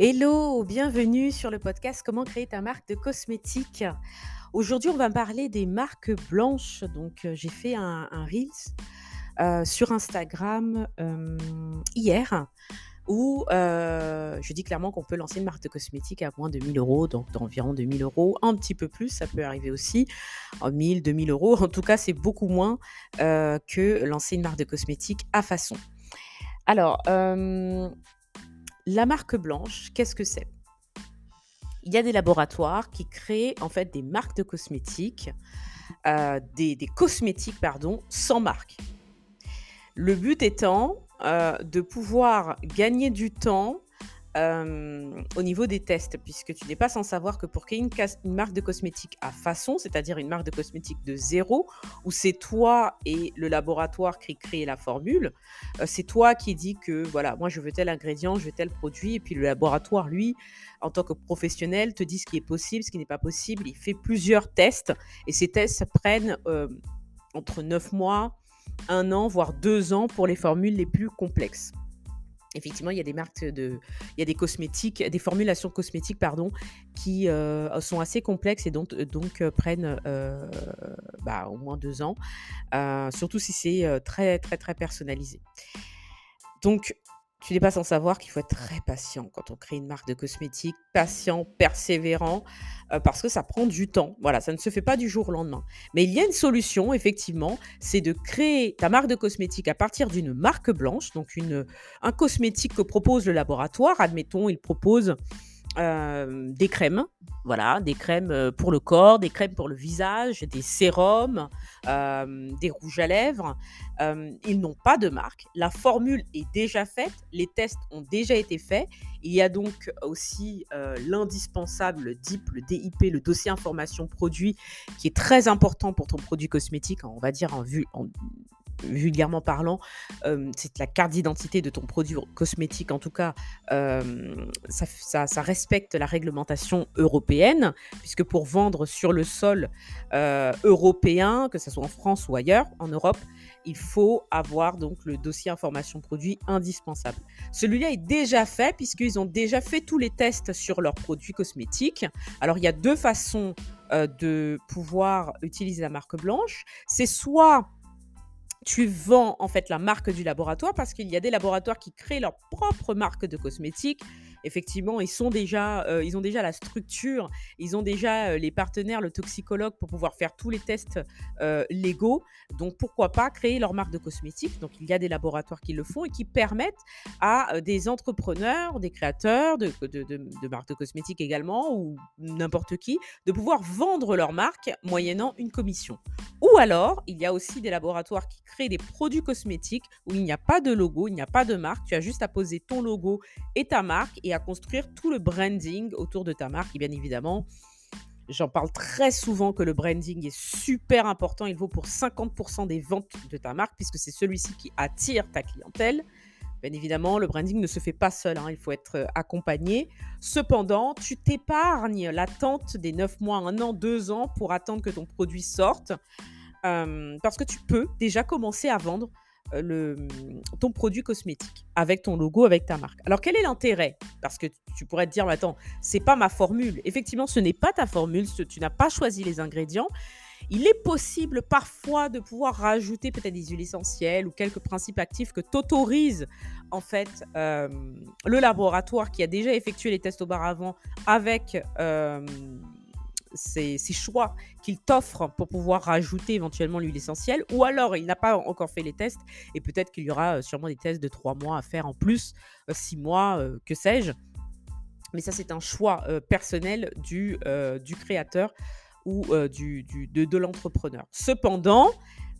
Hello, bienvenue sur le podcast Comment créer ta marque de cosmétiques. Aujourd'hui, on va parler des marques blanches. Donc, euh, j'ai fait un, un Reels euh, sur Instagram euh, hier où je dis clairement qu'on peut lancer une marque de cosmétiques à moins de 1000 euros, donc d'environ 2000 euros, un petit peu plus, ça peut arriver aussi, en 1000, 2000 euros. En tout cas, c'est beaucoup moins que lancer une marque de cosmétiques à façon. Alors, la marque blanche, qu'est-ce que c'est? Il y a des laboratoires qui créent en fait des marques de cosmétiques, euh, des, cosmétiques pardon, sans marque. Le but étant euh, de pouvoir gagner du temps euh, au niveau des tests, puisque tu n'es pas sans savoir que pour créer une, une marque de cosmétiques à façon, c'est-à-dire une marque de cosmétiques de zéro, où c'est toi et le laboratoire qui crée la formule, euh, c'est toi qui dis que voilà, moi je veux tel ingrédient, je veux tel produit, et puis le laboratoire, lui, en tant que professionnel, te dit ce qui est possible, ce qui n'est pas possible. Il fait plusieurs tests, et ces tests prennent euh, entre 9 mois, un an, voire deux ans pour les formules les plus complexes. Effectivement, il y a des marques de, il y a des cosmétiques, des formulations cosmétiques, pardon, qui euh, sont assez complexes et donc, euh, prennent euh, bah, au moins deux ans, surtout si c'est très très très personnalisé. Donc, tu n'es pas sans savoir qu'il faut être très patient quand on crée une marque de cosmétiques, patient, persévérant, euh, parce que ça prend du temps. Voilà, ça ne se fait pas du jour au lendemain. Mais il y a une solution, effectivement, c'est de créer ta marque de cosmétique à partir d'une marque blanche, donc un cosmétique que propose le laboratoire. Admettons, il propose euh, des crèmes, voilà, des crèmes euh, pour le corps, des crèmes pour le visage, des sérums, euh, des rouges à lèvres. Ils n'ont pas de marque. La formule est déjà faite, les tests ont déjà été faits. Il y a donc aussi l'indispensable le DIP, le DIP, le dossier information produit, qui est très important pour ton produit cosmétique, on va dire en vue. En, vulgairement parlant, euh, c'est la carte d'identité de ton produit cosmétique. En tout cas, euh, ça, respecte la réglementation européenne, puisque pour vendre sur le sol euh, européen, que ce soit en France ou ailleurs, en Europe, il faut avoir donc le dossier information produit indispensable. Celui-là est déjà fait, puisqu'ils ont déjà fait tous les tests sur leurs produits cosmétiques. Alors, il y a deux façons de pouvoir utiliser la marque blanche. C'est soit tu vends en fait la marque du laboratoire parce qu'il y a des laboratoires qui créent leur propre marque de cosmétiques. Effectivement, ils sont déjà, euh, ils ont déjà la structure, ils ont déjà euh, les partenaires, le toxicologue pour pouvoir faire tous les tests euh, légaux. Donc pourquoi pas créer leur marque de cosmétiques? Donc il y a des laboratoires qui le font et qui permettent à des entrepreneurs, des créateurs de, de, de- de marques de cosmétiques également ou n'importe qui de pouvoir vendre leur marque moyennant une commission. Ou alors, il y a aussi des laboratoires qui créent des produits cosmétiques où il n'y a pas de logo, il n'y a pas de marque. Tu as juste à poser ton logo et ta marque et à construire tout le branding autour de ta marque. Et bien évidemment, j'en parle très souvent que le branding est super important. Il vaut pour 50% des ventes de ta marque puisque c'est celui-ci qui attire ta clientèle. Bien évidemment, le branding ne se fait pas seul, hein, il faut être euh, accompagné. Cependant, tu t'épargnes l'attente des 9 mois, 1 an, 2 ans pour attendre que ton produit sorte. Euh, parce que tu peux déjà commencer à vendre le, ton produit cosmétique avec ton logo, avec ta marque. Alors quel est l'intérêt? Parce que tu pourrais te dire, mais attends, c'est pas ma formule. Effectivement, ce n'est pas ta formule, tu n'as pas choisi les ingrédients. Il est possible parfois de pouvoir rajouter peut-être des huiles essentielles ou quelques principes actifs que t'autorise en fait euh, le laboratoire qui a déjà effectué les tests auparavant avec euh, ces, ces choix qu'il t'offre pour pouvoir rajouter éventuellement l'huile essentielle, ou alors il n'a pas encore fait les tests, et peut-être qu'il y aura euh, sûrement des tests de trois mois à faire en plus, euh, six mois, euh, que sais-je. Mais ça, c'est un choix euh, personnel du, euh, créateur ou euh, du, de l'entrepreneur. Cependant,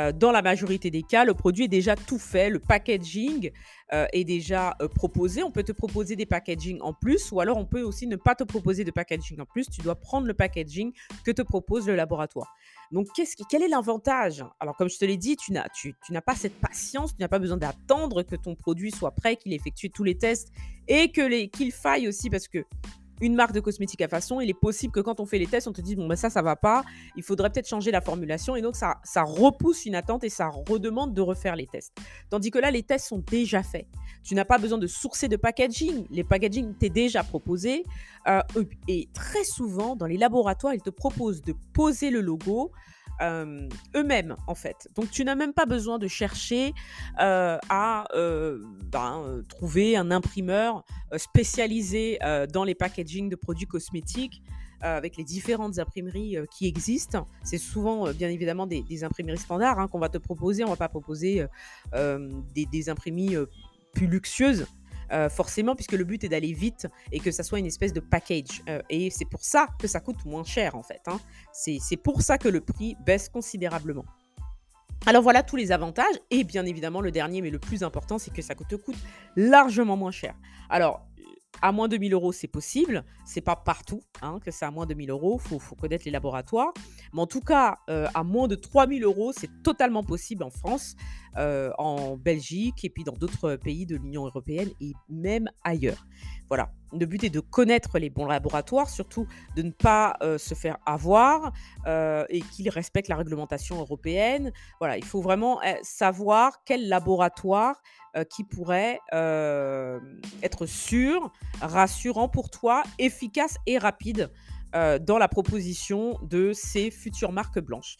euh, dans la majorité des cas, le produit est déjà tout fait, le packaging euh, est déjà euh, proposé. On peut te proposer des packaging en plus, ou alors on peut aussi ne pas te proposer de packaging en plus. Tu dois prendre le packaging que te propose le laboratoire. Donc, quel est l'avantage? Alors, comme je te l'ai dit, tu n'as tu, pas cette patience, tu n'as pas besoin d'attendre que ton produit soit prêt, qu'il ait effectué tous les tests et qu'il faille aussi, parce que une marque de cosmétiques à façon, il est possible que quand on fait les tests, on te dise bon ben ça ça va pas, il faudrait peut-être changer la formulation et donc ça ça repousse une attente et ça redemande de refaire les tests. Tandis que là les tests sont déjà faits. Tu n'as pas besoin de sourcer de packaging, les packaging t'est déjà proposé euh, et très souvent dans les laboratoires, ils te proposent de poser le logo euh, eux-mêmes, en fait. Donc, tu n'as même pas besoin de chercher euh, à euh, ben, trouver un imprimeur spécialisé dans les packaging de produits cosmétiques avec les différentes imprimeries qui existent. C'est souvent, bien évidemment, des, imprimeries standards hein, qu'on va te proposer. On va pas proposer des, des imprimeries plus luxueuses. Euh, forcément, puisque le but est d'aller vite et que ça soit une espèce de package. Euh, et c'est pour ça que ça coûte moins cher, en fait. Hein. C'est pour ça que le prix baisse considérablement. Alors voilà tous les avantages. Et bien évidemment, le dernier, mais le plus important, c'est que ça te coûte largement moins cher. Alors, à moins de 1000 euros, c'est possible. C'est pas partout hein, que c'est à moins de 1000 euros. Il faut, connaître les laboratoires. Mais en tout cas, euh, à moins de 3000 euros, c'est totalement possible en France, euh, en Belgique et puis dans d'autres pays de l'Union européenne et même ailleurs. Voilà. Le but est de connaître les bons laboratoires, surtout de ne pas euh, se faire avoir et qu'ils respectent la réglementation européenne. Voilà, il faut vraiment eh, savoir quel laboratoire qui pourrait être sûr, rassurant pour toi, efficace et rapide dans la proposition de ces futures marques blanches.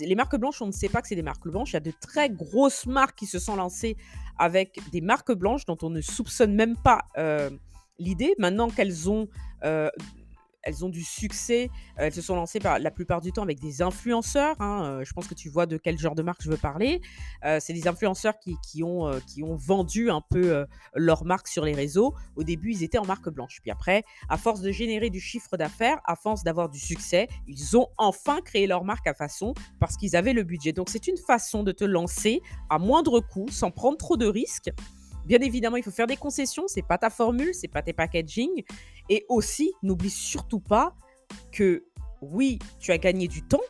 Les marques blanches, on ne sait pas que c'est des marques blanches. Il y a de très grosses marques qui se sont lancées avec des marques blanches dont on ne soupçonne même pas l'idée. Maintenant qu'elles ont elles ont du succès. Euh, elles se sont lancées par, la plupart du temps avec des influenceurs. Hein, euh, je pense que tu vois de quel genre de marque je veux parler. Euh, c'est des influenceurs qui ont vendu un peu leur marque sur les réseaux. Au début, ils étaient en marque blanche. Puis après, à force de générer du chiffre d'affaires, à force d'avoir du succès, ils ont enfin créé leur marque à façon parce qu'ils avaient le budget. Donc c'est une façon de te lancer à moindre coût, sans prendre trop de risques. Bien évidemment, il faut faire des concessions, c'est pas ta formule, c'est pas tes packaging. Et aussi, n'oublie surtout pas que oui, tu as gagné du temps,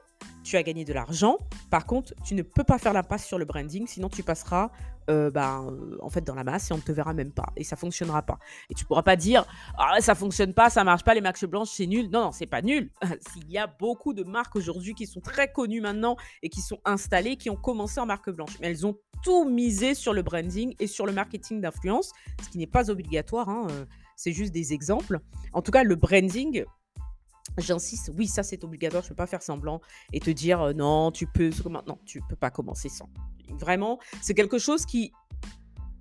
tu as gagné de l'argent. Par contre, tu ne peux pas faire l'impasse sur le branding, sinon tu passeras euh, ben, euh, en fait dans la masse et on ne te verra même pas et ça fonctionnera pas. Et tu pourras pas dire ah ça fonctionne pas, ça marche pas, les marques blanches c'est nul. Non non, c'est pas nul. S'il y a beaucoup de marques aujourd'hui qui sont très connues maintenant et qui sont installées, qui ont commencé en marque blanche, mais elles ont tout misé sur le branding et sur le marketing d'influence, ce qui n'est pas obligatoire. Hein, euh, c'est juste des exemples. En tout cas, le branding, J'insiste, oui, ça c'est obligatoire, je ne peux pas faire semblant et te dire euh, non, tu peux, non, tu peux pas commencer sans. Vraiment, c'est quelque chose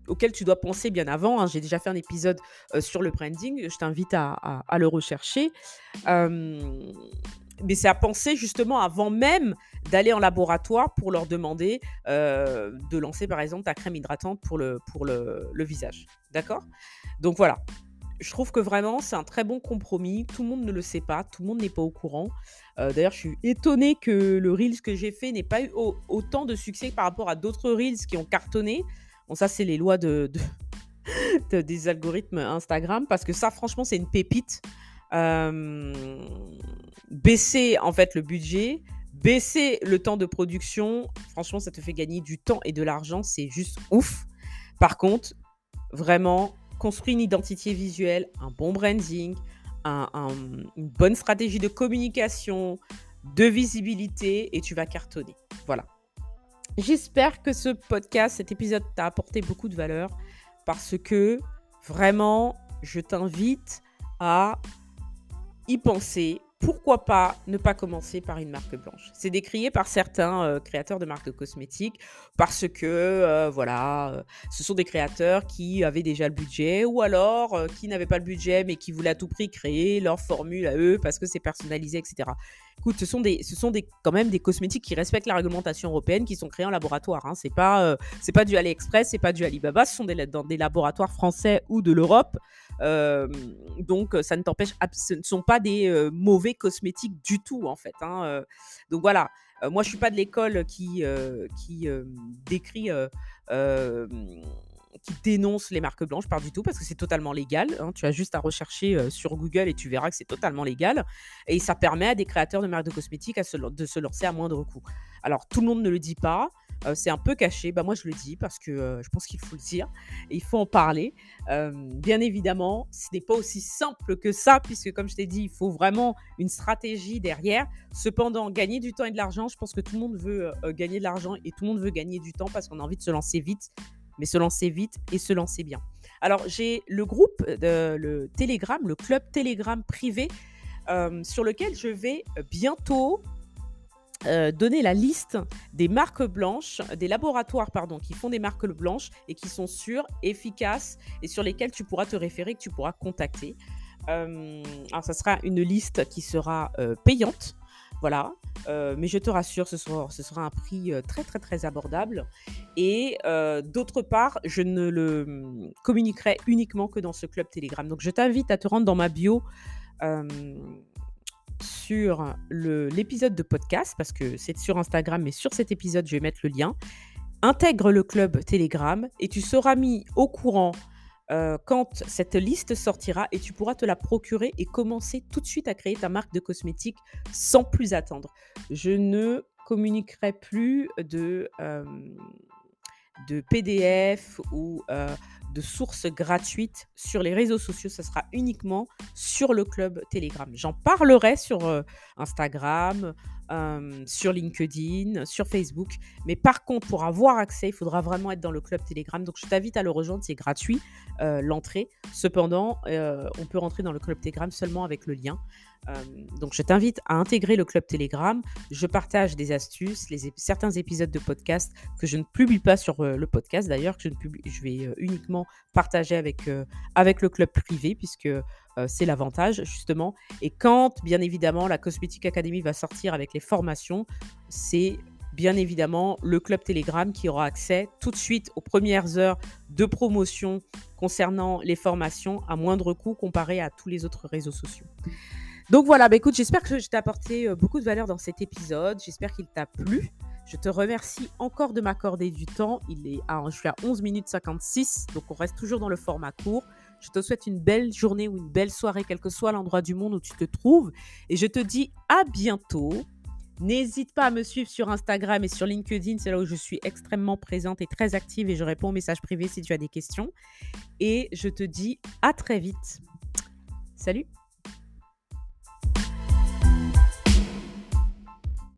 auquel tu dois penser bien avant. Hein. J'ai déjà fait un épisode euh, sur le branding, je t'invite à, le rechercher. mais c'est à penser justement avant même d'aller en laboratoire pour leur demander euh, de lancer par exemple ta crème hydratante pour le, pour le visage. D'accord? Donc voilà, je trouve que vraiment, c'est un très bon compromis. Tout le monde ne le sait pas, tout le monde n'est pas au courant. Euh, d'ailleurs, je suis étonnée que le Reels que j'ai fait n'ait pas eu autant de succès par rapport à d'autres Reels qui ont cartonné. Bon, ça, c'est les lois de, des algorithmes Instagram, parce que ça, franchement, c'est une pépite. Euh, baisser, en fait, le budget, baisser le temps de production, franchement, ça te fait gagner du temps et de l'argent, c'est juste ouf. Par contre, vraiment, construis une identité visuelle, un bon branding, une bonne stratégie de communication, de visibilité et tu vas cartonner. Voilà. J'espère que ce podcast, cet épisode t'a apporté beaucoup de valeur parce que vraiment, je t'invite à y penser, pourquoi pas ne pas commencer par une marque blanche C'est décrié par certains euh, créateurs de marques cosmétiques parce que, euh, voilà, euh, ce sont des créateurs qui avaient déjà le budget ou alors qui n'avaient pas le budget mais qui voulaient à tout prix créer leur formule à eux parce que c'est personnalisé, etc. Écoute, ce sont, des, ce sont quand même des cosmétiques qui respectent la réglementation européenne, qui sont créés en laboratoire. Hein. C'est pas, c'est pas du AliExpress, c'est pas du Alibaba, ce sont des, dans des laboratoires français ou de l'Europe. donc, ça ne t'empêche, ce ne sont pas des mauvais cosmétiques du tout, en fait. Hein, donc voilà. moi, je suis pas de l'école qui, qui décrit qui dénonce les marques blanches, pas du tout, parce que c'est totalement légal. Hein. Tu as juste à rechercher sur Google et tu verras que c'est totalement légal. Et ça permet à des créateurs de marques de cosmétiques de se lancer à moindre coût. Alors, tout le monde ne le dit pas. Euh, c'est un peu caché. Bah, moi, je le dis parce que euh, je pense qu'il faut le dire il faut en parler. Euh, bien évidemment, ce n'est pas aussi simple que ça, puisque comme je t'ai dit, il faut vraiment une stratégie derrière. Cependant, gagner du temps et de l'argent, je pense que tout le monde veut gagner de l'argent et tout le monde veut gagner du temps parce qu'on a envie de se lancer vite, mais se lancer vite et se lancer bien. Alors, j'ai le groupe, de, le Telegram, le club Telegram privé, sur lequel je vais bientôt euh, donner la liste des marques blanches, des laboratoires pardon, qui font des marques blanches et qui sont sûres, efficaces et sur lesquelles tu pourras te référer, que tu pourras contacter. Euh, alors, ça sera une liste qui sera euh, payante. Voilà, mais je te rassure, ce sera, un prix très très très abordable. Et d'autre part, je ne le hum, communiquerai uniquement que dans ce club Telegram. Donc je t'invite à te rendre dans ma bio sur l'épisode de podcast, parce que c'est sur Instagram, mais sur cet épisode, je vais mettre le lien. Intègre le club Telegram et tu seras mis au courant euh, quand cette liste sortira et tu pourras te la procurer et commencer tout de suite à créer ta marque de cosmétiques sans plus attendre. Je ne communiquerai plus de, euh, PDF ou euh, de sources gratuites sur les réseaux sociaux. Ça sera uniquement sur le club Telegram. J'en parlerai sur Instagram, euh, sur LinkedIn, sur Facebook. Mais par contre, pour avoir accès, il faudra vraiment être dans le club Telegram. Donc, je t'invite à le rejoindre. C'est gratuit, euh, l'entrée. Cependant, on peut rentrer dans le club Telegram seulement avec le lien. donc, je t'invite à intégrer le club Telegram. Je partage des astuces, certains épisodes de podcast que je ne publie pas sur le podcast d'ailleurs, que je, ne publie, je vais uniquement partager avec, avec le club privé, puisque c'est l'avantage justement. Et quand, bien évidemment, la Cosmetic Academy va sortir avec les formations, c'est bien évidemment le club Telegram qui aura accès tout de suite aux premières heures de promotion concernant les formations à moindre coût comparé à tous les autres réseaux sociaux. Donc voilà, bah écoute, j'espère que je t'ai apporté beaucoup de valeur dans cet épisode. J'espère qu'il t'a plu. Je te remercie encore de m'accorder du temps. Il est à, je suis à 11 minutes 56, donc on reste toujours dans le format court. Je te souhaite une belle journée ou une belle soirée, quel que soit l'endroit du monde où tu te trouves. Et je te dis à bientôt. N'hésite pas à me suivre sur Instagram et sur LinkedIn, c'est là où je suis extrêmement présente et très active et je réponds aux messages privés si tu as des questions. Et je te dis à très vite. Salut